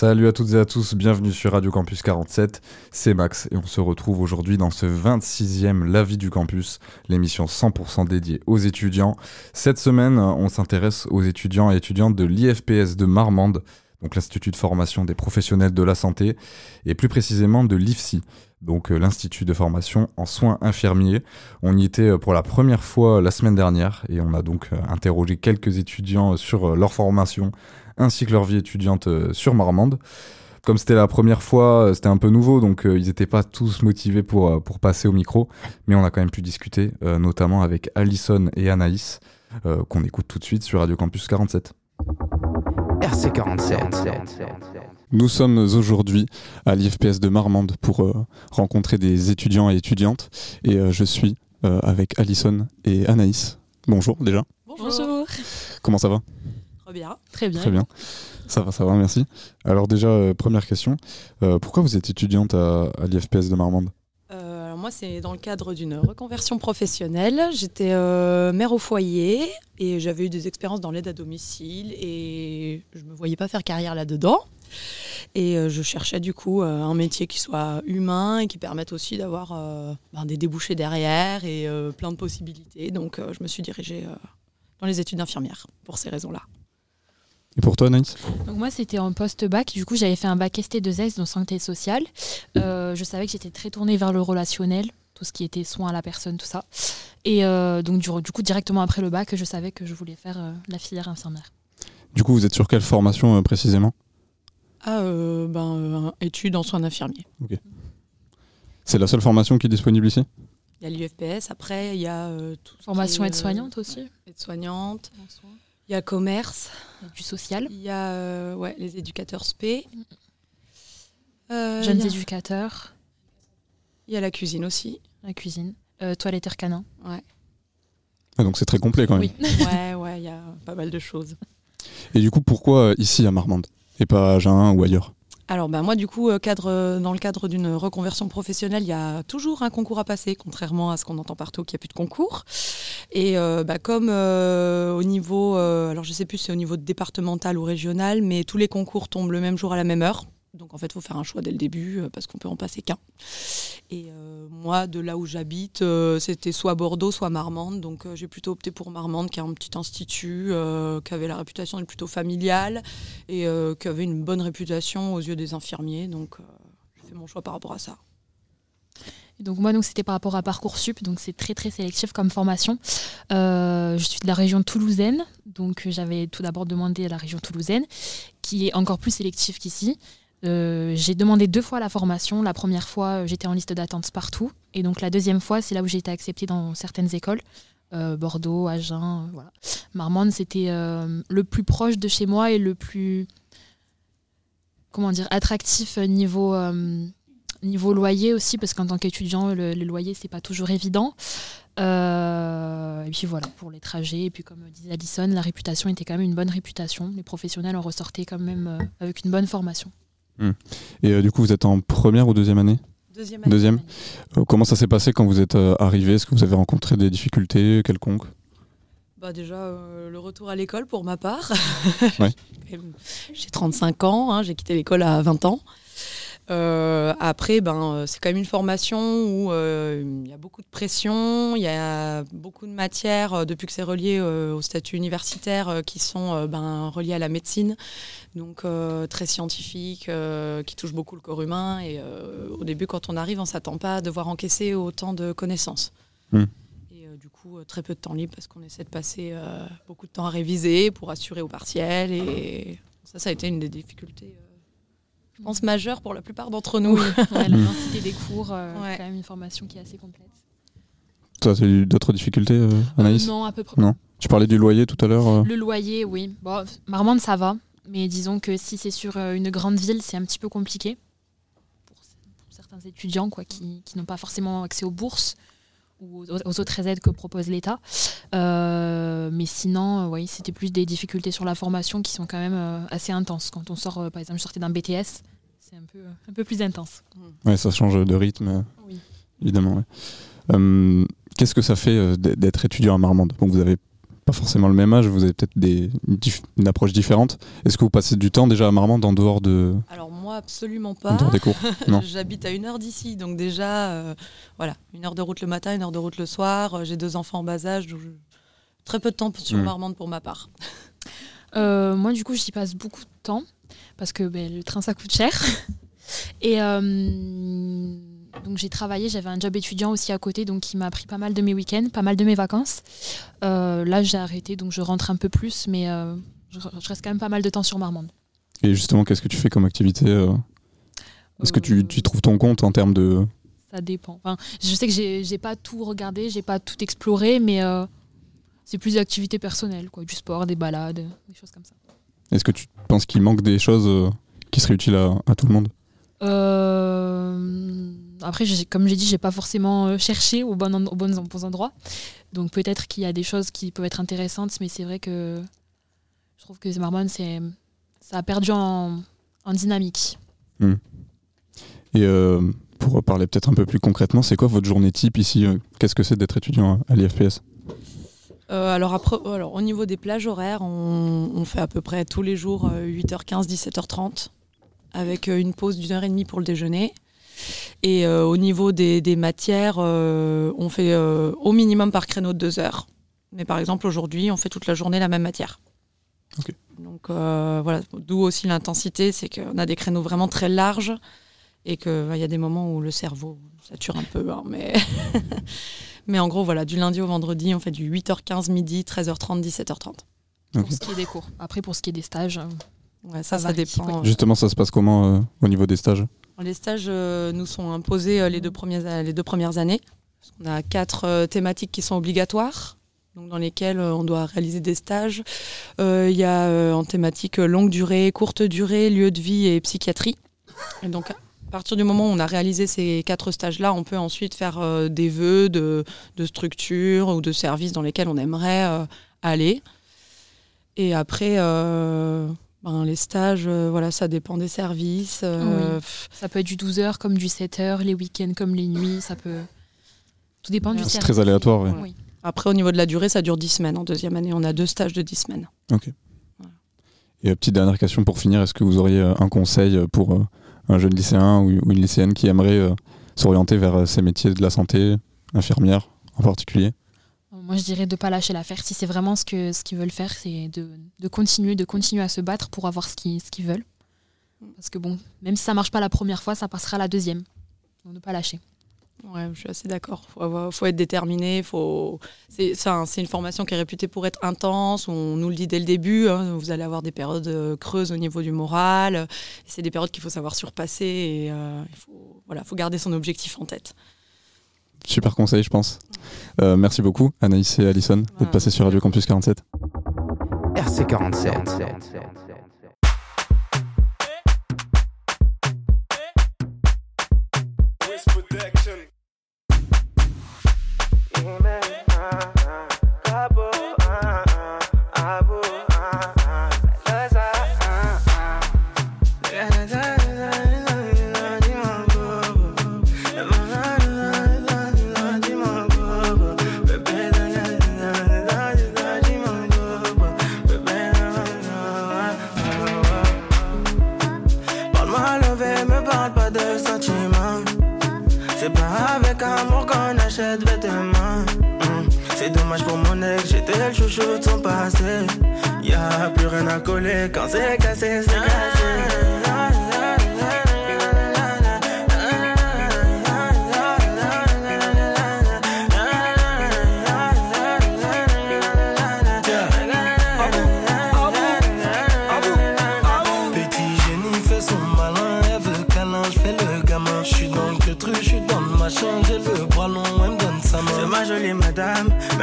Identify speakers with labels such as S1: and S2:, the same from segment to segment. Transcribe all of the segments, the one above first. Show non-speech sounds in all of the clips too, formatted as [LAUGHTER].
S1: Salut à toutes et à tous, bienvenue sur Radio Campus 47, c'est Max et on se retrouve aujourd'hui dans ce 26e La vie du campus, l'émission 100% dédiée aux étudiants. Cette semaine, on s'intéresse aux étudiants et étudiantes de l'IFPS de Marmande, donc l'Institut de formation des professionnels de la santé, et plus précisément de l'IFSI, donc euh, l'Institut de formation en soins infirmiers. On y était euh, pour la première fois la semaine dernière et on a donc euh, interrogé quelques étudiants sur leur formation ainsi que leur vie étudiante euh, sur Marmande. Comme c'était la première fois, euh, c'était un peu nouveau, donc euh, ils n'étaient pas tous motivés pour, pour passer au micro, mais on a quand même pu discuter, notamment avec Alison et Anaïs, qu'on écoute tout de suite sur Radio Campus 47.
S2: RC47.
S3: Nous sommes aujourd'hui à l'IFPS de Marmande pour rencontrer des étudiants et étudiantes, et je suis avec Alison et Anaïs. Bonjour déjà.
S4: Bonjour.
S3: Comment ça va?
S4: Très bien.
S5: Très bien.
S3: Très bien. Ça va, ça va, merci. Alors déjà, euh, première question, euh, pourquoi vous êtes étudiante à, à l'IFPS de Marmande?
S4: Euh, alors moi, c'est dans le cadre d'une reconversion professionnelle. J'étais euh, mère au foyer et j'avais eu des expériences dans l'aide à domicile et je me voyais pas faire carrière là-dedans. Et euh, je cherchais du coup euh, un métier qui soit humain et qui permette aussi d'avoir euh, ben, des débouchés derrière et euh, plein de possibilités. Donc euh, je me suis dirigée euh, dans les études d'infirmière pour ces raisons-là.
S3: Et pour toi, Anaïs
S5: Donc moi, c'était en post-bac. Du coup, j'avais fait un bac ST2S dans santé sociale. Euh, je savais que j'étais très tournée vers le relationnel, tout ce qui était soins à la personne, tout ça. Et euh, donc, du, du coup, directement après le bac, je savais que je voulais faire euh, la filière infirmière.
S3: Du coup, vous êtes sur quelle formation euh, précisément
S4: Ah, euh, ben, euh, études en soins d'infirmier.
S3: C'est la seule formation qui est disponible ici
S4: Il y a l'UFPS, après il y a euh,
S5: Formation aide-soignante aussi.
S4: aide-soignante, il y a commerce,
S5: Il y a Du social.
S4: il y a euh, ouais, les éducateurs SP. Euh,
S5: Jeunes
S4: il y a-
S5: éducateurs,
S4: Il y a la cuisine aussi.
S5: la cuisine, euh, toiletteur canin.
S3: Ah, Donc c'est très complet quand même.
S5: Oui. [LAUGHS]
S4: ouais, ouais, il y a pas mal de choses.
S3: Et du coup, pourquoi ici à Marmande et pas à Agen ou ailleurs?
S4: Alors bah, moi du coup, euh, cadre, dans le cadre d'une reconversion professionnelle, il y a toujours un concours à passer, contrairement à ce qu'on entend partout qu'il n'y a plus de concours. Et euh, bah, comme euh, au niveau, euh, alors je sais plus si c'est au niveau départemental ou régional, mais tous les concours tombent le même jour à la même heure. Donc en fait, il faut faire un choix dès le début euh, parce qu'on peut en passer qu'un. Et euh, moi, de là où j'habite, euh, c'était soit Bordeaux, soit Marmande. Donc j'ai plutôt opté pour Marmande, qui est un petit institut, qui avait la réputation d'être plutôt familiale et qui avait une bonne réputation aux yeux des infirmiers. Donc j'ai fait mon choix par rapport à ça.
S5: Donc moi, donc c'était par rapport à Parcoursup, donc c'est très très sélectif comme formation. Je suis de la région toulousaine, donc j'avais tout d'abord demandé à la région toulousaine, qui est encore plus sélectif qu'ici. Euh, j'ai demandé deux fois la formation. La première fois, euh, j'étais en liste d'attente partout, et donc la deuxième fois, c'est là où j'ai été acceptée dans certaines écoles. Euh, Bordeaux, Agen, voilà. Marmande, c'était le plus proche de chez moi et le plus, comment dire, attractif niveau niveau loyer aussi, parce qu'en tant qu'étudiant, le, le loyer, c'est pas toujours évident. Et puis voilà, pour les trajets. Et puis, comme disait Alison, la réputation était quand même une bonne réputation. Les professionnels en ressortaient quand même avec une bonne formation.
S3: Et euh, du coup, vous êtes en première ou deuxième année
S4: Deuxième
S3: Deuxième. Euh, Comment ça s'est passé quand vous êtes euh, arrivé Est-ce que vous avez rencontré des difficultés quelconques?
S4: Bah déjà, euh, le retour à l'école pour ma part. [LAUGHS]
S3: Ouais. [LAUGHS]
S4: j'ai 35 ans, hein, j'ai quitté l'école à 20 ans. Euh, après, ben, c'est quand même une formation où euh, il y a beaucoup de pression, il y a beaucoup de matières, euh, depuis que c'est relié euh, au statut universitaire, euh, qui sont euh, ben, reliées à la médecine, donc euh, très scientifiques, euh, qui touchent beaucoup le corps humain. Et euh, au début, quand on arrive, on ne s'attend pas à devoir encaisser autant de connaissances.
S3: Hmm.
S4: Et euh, du coup, euh, très peu de temps libre parce qu'on essaie de passer euh, beaucoup de temps à réviser pour assurer au partiel. Et ça, ça a été une des difficultés, euh, je pense, majeures pour la plupart d'entre nous.
S5: Ouais, la [LAUGHS]
S3: Mm.
S5: densité des cours, euh,
S4: Ouais.
S5: quand même une formation qui est assez complète.
S3: Toi, tu as eu d'autres difficultés, euh, Anaïs?
S5: Non, à peu près.
S3: Non? Tu parlais du loyer tout à l'heure. euh,
S5: Le loyer, oui. Bon, Marmande, ça va. Mais disons que si c'est sur euh, une grande ville, c'est un petit peu compliqué pour, certains étudiants quoi, qui, qui n'ont pas forcément accès aux bourses ou aux, aux autres aides que propose l'État. Euh, mais sinon, euh, oui, c'était plus des difficultés sur la formation qui sont quand même assez intenses. Quand on sort, par exemple, je sortais d'un BTS, c'est un peu, un peu plus intense.
S3: Ouais, ça change de rythme,
S5: Oui.
S3: évidemment. ouais. Euh, Qu'est-ce que ça fait d'être étudiant à Marmande? Vous avez pas forcément le même âge, vous avez peut-être des, une, approche différente. Est-ce que vous passez du temps déjà à Marmande en dehors, de,
S4: Alors moi, absolument
S3: en
S4: pas.
S3: dehors des cours? [LAUGHS] Non.
S4: J'habite à une heure d'ici, donc déjà, euh, voilà, une heure de route le matin, une heure de route le soir. Euh, J'ai deux enfants en bas âge, donc je- très peu de temps sur
S3: Mm.
S4: Marmande pour ma part. [LAUGHS]
S5: Euh, moi, du coup, j'y passe beaucoup de temps parce que ben, le train, ça coûte cher. [LAUGHS] Et euh, donc, j'ai travaillé, j'avais un job étudiant aussi à côté, donc qui m'a pris pas mal de mes week-ends, pas mal de mes vacances. Euh, là, j'ai arrêté, donc je rentre un peu plus, mais euh, je, je reste quand même pas mal de temps sur Marmande.
S3: Et justement, qu'est-ce que tu fais comme activité euh? Est-ce que tu, tu trouves ton compte en termes de...
S5: Ça dépend. Enfin, je sais que j'ai pas tout regardé, j'ai pas tout exploré, mais c'est plus des activités personnelles, quoi, du sport, des balades, des choses comme ça.
S3: Est-ce que tu penses qu'il manque des choses qui seraient utiles à, à tout le monde?
S5: Euh, après, comme j'ai dit, j'ai pas forcément euh, cherché au bon, en- aux bons, aux bons endroits. Donc peut-être qu'il y a des choses qui peuvent être intéressantes, mais c'est vrai que je trouve que Marmone, c'est ça a perdu en, en dynamique.
S3: Et euh, pour parler peut-être un peu plus concrètement, c'est quoi votre journée type ici euh, Qu'est-ce que c'est d'être étudiant à l'IFPS?
S4: Euh, alors, après, alors, au niveau des plages horaires, on, on fait à peu près tous les jours euh, 8h15, 17h30, avec une pause d'une heure et demie pour le déjeuner. Et euh, au niveau des, des matières, euh, on fait euh, au minimum par créneau de deux heures. Mais par exemple, aujourd'hui, on fait toute la journée la même matière. Donc euh, voilà, d'où aussi l'intensité, c'est qu'on a des créneaux vraiment très larges et qu'il y a des moments où le cerveau sature un peu. hein, mais... [LAUGHS] mais en gros, voilà, du lundi au vendredi, on fait du 8h15 midi, 13h30, 17h30.
S3: Ok.
S5: Pour ce qui est des cours. Après, pour ce qui est des stages,
S4: Ouais, ça,
S5: Ça
S4: dépend.
S3: Justement, ça se passe comment euh, au niveau des stages?
S4: Les stages euh, nous sont imposés euh, les, deux premières, les deux premières années. On a quatre euh, thématiques qui sont obligatoires, dans lesquelles euh, on doit réaliser des stages. Euh, Il y a euh, en thématique euh, longue durée, courte durée, lieu de vie et psychiatrie. Et donc, à partir du moment où on a réalisé ces quatre stages-là, on peut ensuite faire euh, des vœux de, de structures ou de services dans lesquels on aimerait euh, aller. Et après, les stages, euh, voilà, ça dépend des services. euh,
S5: Oui. ça peut être du 12 heures comme du 7 heures, les week-ends comme les nuits, ça peut. Tout dépend du
S4: C'est
S5: service.
S3: très aléatoire, ouais.
S5: Oui.
S4: Après, au niveau de la durée, ça dure 10 semaines. En deuxième année, on a deux stages de 10 semaines.
S3: Et euh, petite dernière question pour finir, est-ce que vous auriez un conseil pour un jeune lycéen ou, une lycéenne qui aimerait s'orienter vers ces métiers de la santé, infirmière en particulier?
S5: Moi, je dirais de pas lâcher l'affaire. Si c'est vraiment ce que ce qu'ils veulent faire, c'est de, de continuer, de continuer à se battre pour avoir ce qu'ils qu'ils veulent. Parce que bon, même si ça marche pas la première fois, ça passera la deuxième. Donc ne pas lâcher.
S4: Ouais, je suis assez d'accord. Faut, faut être déterminé. Faut... C'est c'est un- c'est une formation qui est réputée pour être intense. On nous le dit dès le début. hein, vous allez avoir des périodes euh, creuses au niveau du moral. C'est des périodes qu'il faut savoir surpasser. Et euh, il faut, voilà, faut garder son objectif en tête.
S3: Super conseil, je pense. Euh, merci beaucoup, Anaïs et Alison, d'être passés sur Radio Campus 47.
S2: RC47.
S6: C'est pas avec amour qu'on achète vêtements. Hmm. C'est dommage pour mon ex, j'étais le chouchou de son passé. Y'a plus rien à coller quand c'est cassé, c'est Petit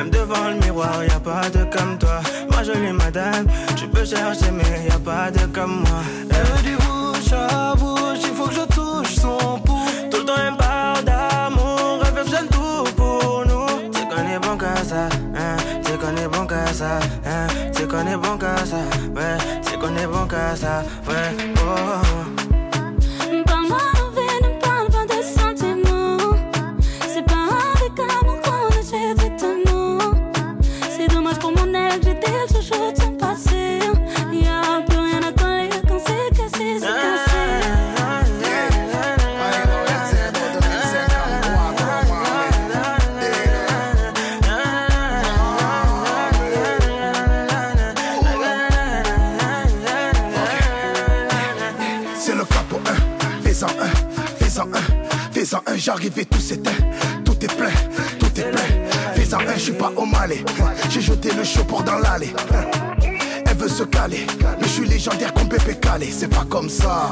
S6: même devant le miroir, y a pas de comme toi. Ma jolie madame, tu peux chercher, mais y a pas de comme moi. Elle veut du bouche à bouche, il faut que je touche son pouls. Tout le temps, elle me parle d'amour, elle veut que tout pour nous. Tu connais bon qu'à ça, hein, tu connais bon qu'à ça, hein, tu connais bon qu'à ça, ouais, tu connais bon qu'à ça, ouais,
S7: j'arrive et tout s'éteint, tout est plein, tout est plein. Fais-en un, je suis pas au malais, j'ai jeté le pour dans l'allée. Elle veut se caler, mais je suis légendaire comme Pépé Calé, c'est pas comme ça.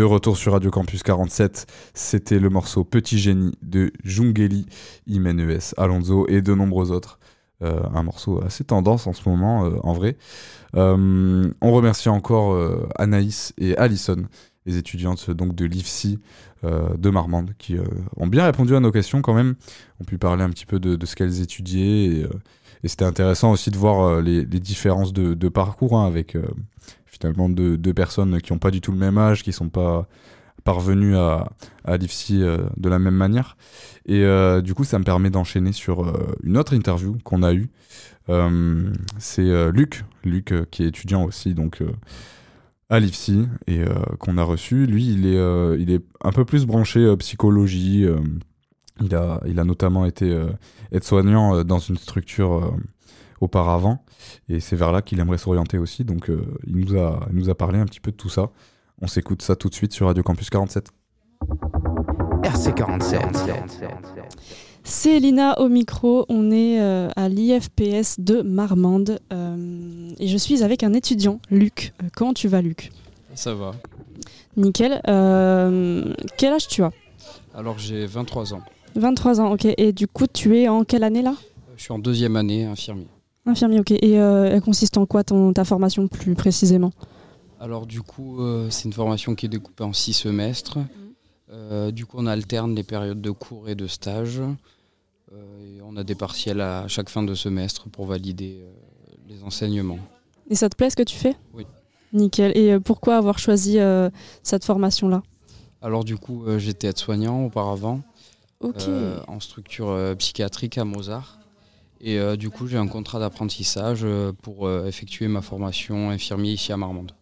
S1: De retour sur Radio Campus 47, c'était le morceau Petit Génie de Jungeli, Imenes Alonso et de nombreux autres. Euh, un morceau assez tendance en ce moment, euh, en vrai. Euh, on remercie encore Anaïs et Alison, les étudiantes donc de l'IFSI euh, de Marmande, qui euh, ont bien répondu à nos questions quand même. On pu parler un petit peu de, ce qu'elles étudiaient. Et, euh, et c'était intéressant aussi de voir les, différences de, parcours hein, avec finalement deux, personnes qui n'ont pas du tout le même âge, qui sont pas parvenues à, à l'IFSI de la même manière. Et du coup, ça me permet d'enchaîner sur une autre interview qu'on a eue. C'est Luc, Luc qui est étudiant aussi donc à l'IFSI et euh, qu'on a reçu. Lui, il est, euh, il est un peu plus branché euh, psychologie. il, a, il a notamment été aide-soignant dans une structure auparavant et c'est vers là qu'il aimerait s'orienter aussi. Donc, il, nous a, nous a parlé un petit peu de tout ça. On s'écoute ça tout de suite sur Radio Campus 47.
S2: RC47.
S8: C'est Lina au micro, on est euh, à l'IFPS de Marmande euh, et je suis avec un étudiant, Luc. Euh, comment tu vas Luc?
S9: Ça va.
S8: Nickel. Euh, quel âge tu as?
S9: Alors j'ai 23 ans.
S8: 23 ans, ok. Et du coup tu es en quelle année là?
S9: Je suis en deuxième année infirmier.
S8: Infirmier, ok. Et elle consiste en quoi ton, ta formation plus précisément?
S9: Alors du coup, euh, c'est une formation qui est découpée en six semestres. Euh, du coup, on alterne les périodes de cours et de stage. Euh, et on a des partiels à chaque fin de semestre pour valider euh, les enseignements.
S8: Et ça te plaît ce que tu fais?
S9: Oui.
S8: Nickel. Et pourquoi avoir choisi cette formation-là?
S9: Alors du coup, j'étais aide-soignant auparavant en structure psychiatrique à Mozart. Et du coup, j'ai un contrat d'apprentissage pour effectuer ma formation infirmier ici à Marmande.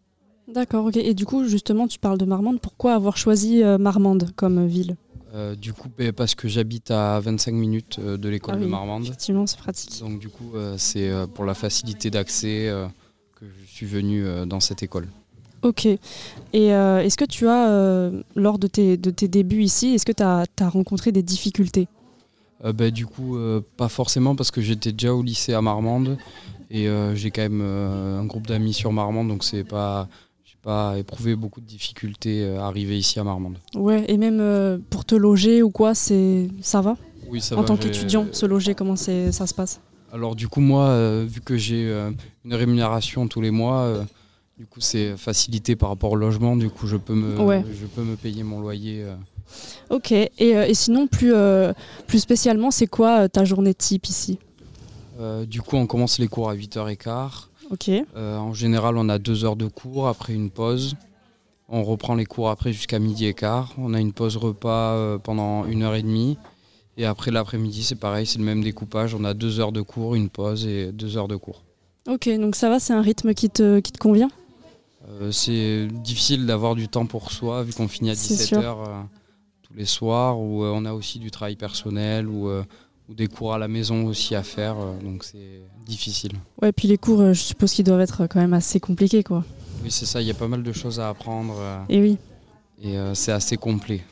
S8: D'accord, ok. Et du coup, justement, tu parles de Marmande. Pourquoi avoir choisi euh, Marmande comme ville?
S9: Euh, du coup, ben, parce que j'habite à 25 minutes euh, de l'école
S8: Ah
S9: de Marmande.
S8: Effectivement, c'est pratique.
S9: Donc du coup, euh, c'est euh, pour la facilité d'accès euh, que je suis venu euh, dans cette école.
S8: Ok. Et euh, est-ce que tu as, euh, lors de tes, de tes débuts ici, est-ce que tu as, rencontré des difficultés?
S9: Euh, ben, du coup, euh, pas forcément parce que j'étais déjà au lycée à Marmande et euh, j'ai quand même euh, un groupe d'amis sur Marmande, donc c'est pas, pas éprouvé beaucoup de difficultés euh, à arriver ici à Marmande.
S8: Ouais, et même euh, pour te loger ou quoi, c'est ça va
S9: Oui, ça
S8: en
S9: va,
S8: tant
S9: j'ai-
S8: qu'étudiant, se loger, comment c'est- ça se passe
S9: Alors du coup moi, euh, vu que j'ai euh, une rémunération tous les mois, euh, du coup c'est facilité par rapport au logement, du coup je peux me,
S8: Ouais.
S9: je peux me payer mon loyer. euh.
S8: Ok, et, euh, et sinon, plus, euh, plus spécialement, c'est quoi euh, ta journée type ici?
S9: Euh, du coup on commence les cours à 8h15.
S8: Ok.
S9: Euh, en général on a deux heures de cours, après une pause. On reprend les cours après jusqu'à midi et quart. On a une pause repas euh, pendant une heure et demie. Et après l'après-midi c'est pareil, c'est le même découpage. On a deux heures de cours, une pause et deux heures de cours.
S8: Ok, donc ça va, c'est un rythme qui te, qui te convient?
S9: Euh, c'est difficile d'avoir du temps pour soi vu qu'on finit à
S8: C'est
S9: 17h
S8: sûr.
S9: tous les soirs où euh, on a aussi du travail personnel ou, euh, ou des cours à la maison aussi à faire euh, donc c'est difficile.
S8: Ouais, puis les cours, euh, je suppose qu'ils doivent être quand même assez compliqués, quoi.
S9: Oui c'est ça, il y a pas mal de choses à apprendre euh,
S8: Et oui.
S9: et c'est assez complet.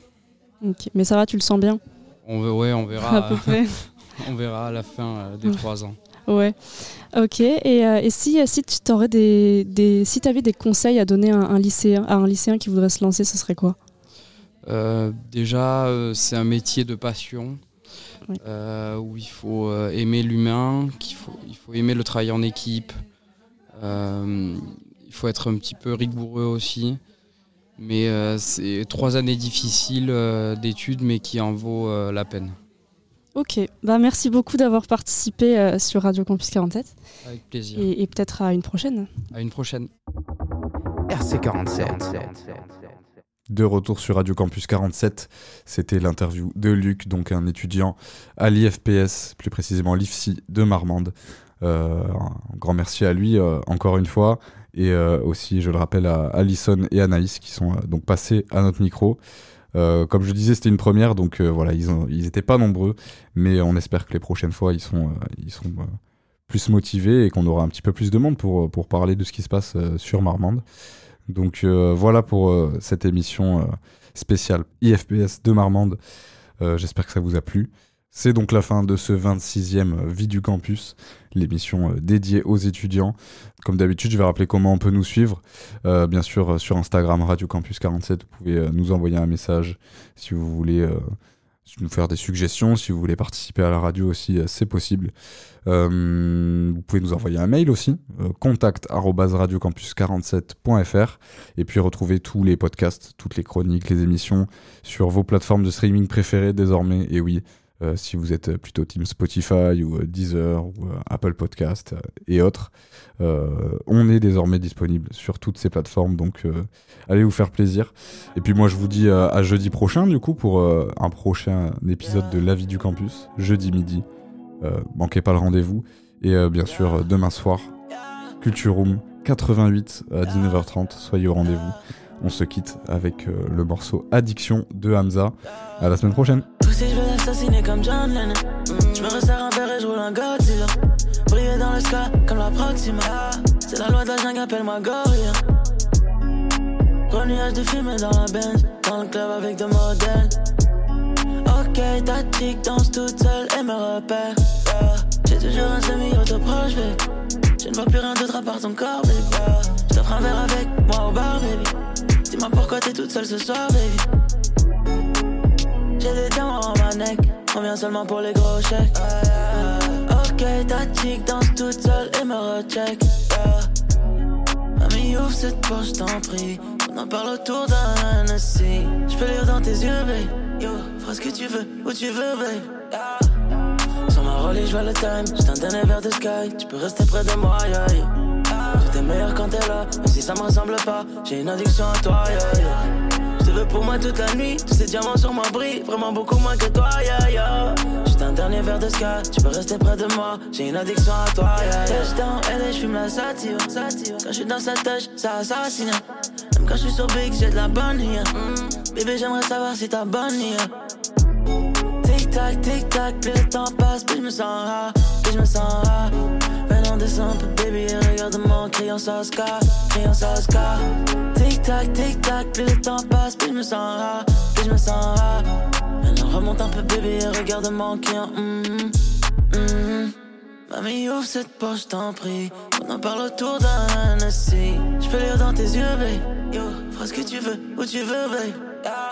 S8: Mais ça va, tu le sens bien?
S9: On, ouais, on [LAUGHS] verra,
S8: À peu près. [LAUGHS]
S9: on verra à la fin des trois ans.
S8: Ouais. Ok. Et, euh, et si, si tu t'aurais des, des, si avais des conseils à donner à un, lycéen, à un lycéen qui voudrait se lancer, ce serait quoi?
S9: Euh, déjà, euh, c'est un métier de passion
S8: Oui.
S9: euh, où il faut euh, aimer l'humain, qu'il faut, il faut aimer le travail en équipe. Euh, il faut être un petit peu rigoureux aussi. Mais euh, c'est trois années difficiles euh, d'études, mais qui en vaut euh, la peine.
S8: Ok. Bah merci beaucoup d'avoir participé euh, sur Radio Campus 47
S9: Avec plaisir.
S8: et, et peut-être à une prochaine.
S9: À une prochaine.
S2: RC47.
S1: De retour sur Radio Campus 47, c'était l'interview de Luc, donc un étudiant à l'IFPS, plus précisément l'IFSI de Marmande. Euh, un grand merci à lui euh, encore une fois, et euh, aussi, je le rappelle, à Alison et Anaïs qui sont donc passés à notre micro. Comme je disais, c'était une première, donc voilà, ils n'étaient pas nombreux, mais on espère que les prochaines fois, ils sont, ils sont plus motivés et qu'on aura un petit peu plus de monde pour, parler de ce qui se passe sur Marmande. Donc euh, voilà pour euh, cette émission euh, spéciale IFPS de Marmande. J'espère que ça vous a plu. C'est donc la fin de ce 26e Vie du Campus, l'émission dédiée aux étudiants. Comme d'habitude, je vais rappeler comment on peut nous suivre. Bien sûr, sur Instagram, Radio Campus 47, vous pouvez nous envoyer un message si vous voulez nous faire des suggestions, si vous voulez participer à la radio aussi, euh, c'est possible. Euh, vous pouvez nous envoyer un mail aussi, euh, contact arobase radiocampus47.fr et puis retrouver tous les podcasts, toutes les chroniques, les émissions sur vos plateformes de streaming préférées désormais. Et oui, euh, si vous êtes plutôt team Spotify ou euh, Deezer ou euh, Apple Podcast et autres, on est désormais disponible sur toutes ces plateformes. Donc allez vous faire plaisir. Et puis moi je vous dis à jeudi prochain du coup pour un prochain épisode de La vie du campus, jeudi midi. Manquez pas le rendez-vous. Et bien sûr, demain soir, Culture Room 88 à 19h30. Soyez au rendez-vous. On se quitte avec euh, le morceau Addiction de Hamza. À la semaine prochaine.
S6: Si je veux l'assassiner comme John Lennon Je me resserre un verre et je roule un Godzilla Briller dans le sky comme la Proxima C'est la loi de la jungle, appelle-moi Gorilla Gros nuage de fumée dans la bench Dans le club avec des modèles Ok, ta chick danse toute seule et me repère yeah. J'ai toujours un semi-autoproche, baby Je ne vois plus rien d'autre à part ton corps, baby yeah. Je t'offre un verre avec Pourquoi t'es toute seule ce soir, baby j'ai des diamants en ma on vient seulement pour les gros chèques. Ok, ta chick danse toute seule et me recheck. Mamie, ouvre cette poche, t'en prie. On en parle autour d'un Hennessy. Je peux lire dans tes yeux, babe. Yo, feras ce que tu veux, où tu veux, babe. Sur ma relais, je vois le time. J'ai un dernier verre de sky. Tu peux rester près de moi, yeah. Est meilleur quand t'es là, même si ça me ressemble pas. J'ai une addiction à toi, yeah, yeah. Je te veux pour moi toute la nuit. Tous ces diamants sur moi brillent, vraiment beaucoup moins que toi, yeah, yeah. Juste un dernier verre de sky, tu peux rester près de moi. J'ai une addiction à toi, yeah, yeah. Touchdown, elle je fume la sativa. Quand je suis dans sa tâche, ça assassine. Même quand je suis sur Big, j'ai de la bonne here. Mm. Bébé, j'aimerais savoir si t'as bonne here. Tic tac, tic tac, le temps passe, puis je me sens rare, puis je me sens rare. Descends un peu, baby, et regarde-moi en criant ça Oscar, criant ça Oscar. Tic tac, tic tac, le temps passe, puis je me sens rare, puis je me sens rare. Maintenant remonte un peu, baby, et regarde-moi en criant mm -hmm. Mamie, ouvre cette poche, t'en prie. On en parle autour d'un Hennessy. Je lire dans tes yeux, babe. Yo, feras ce que tu veux, où tu veux, babe. Yeah.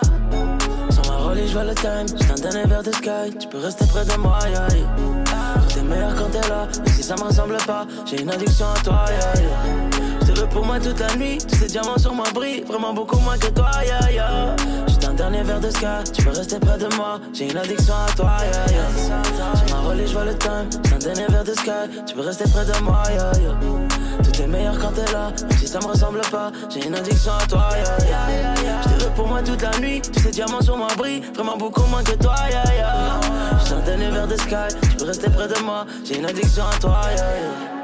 S6: Sans ma relish, je vois le time. J'suis un dernier verre de sky. Tu peux rester près de moi, yeah, yeah. Meilleur quand t'es là. Et si ça me ressemble pas, j'ai une addiction à toi, yeah, yeah. Je te veux pour moi toute la nuit. Tous ces diamants sur moi brillent. Vraiment beaucoup moins que toi, yeah, yeah. J'suis un dernier verre de sky. Tu peux rester près de moi. J'ai une addiction à toi, yeah, yeah. Sur ma relish, je vois le time. Un dernier verre de sky. Tu peux rester près de moi, yeah, yeah. Tout est meilleur quand t'es là, même si ça me ressemble pas. J'ai une addiction à toi, yeah, yeah, pour moi toute la nuit, tous ces diamants sur moi brillent. Vraiment beaucoup moins que toi, yeah, yeah. Je un verre de sky, tu peux rester près de moi. J'ai une addiction à toi, yeah, yeah.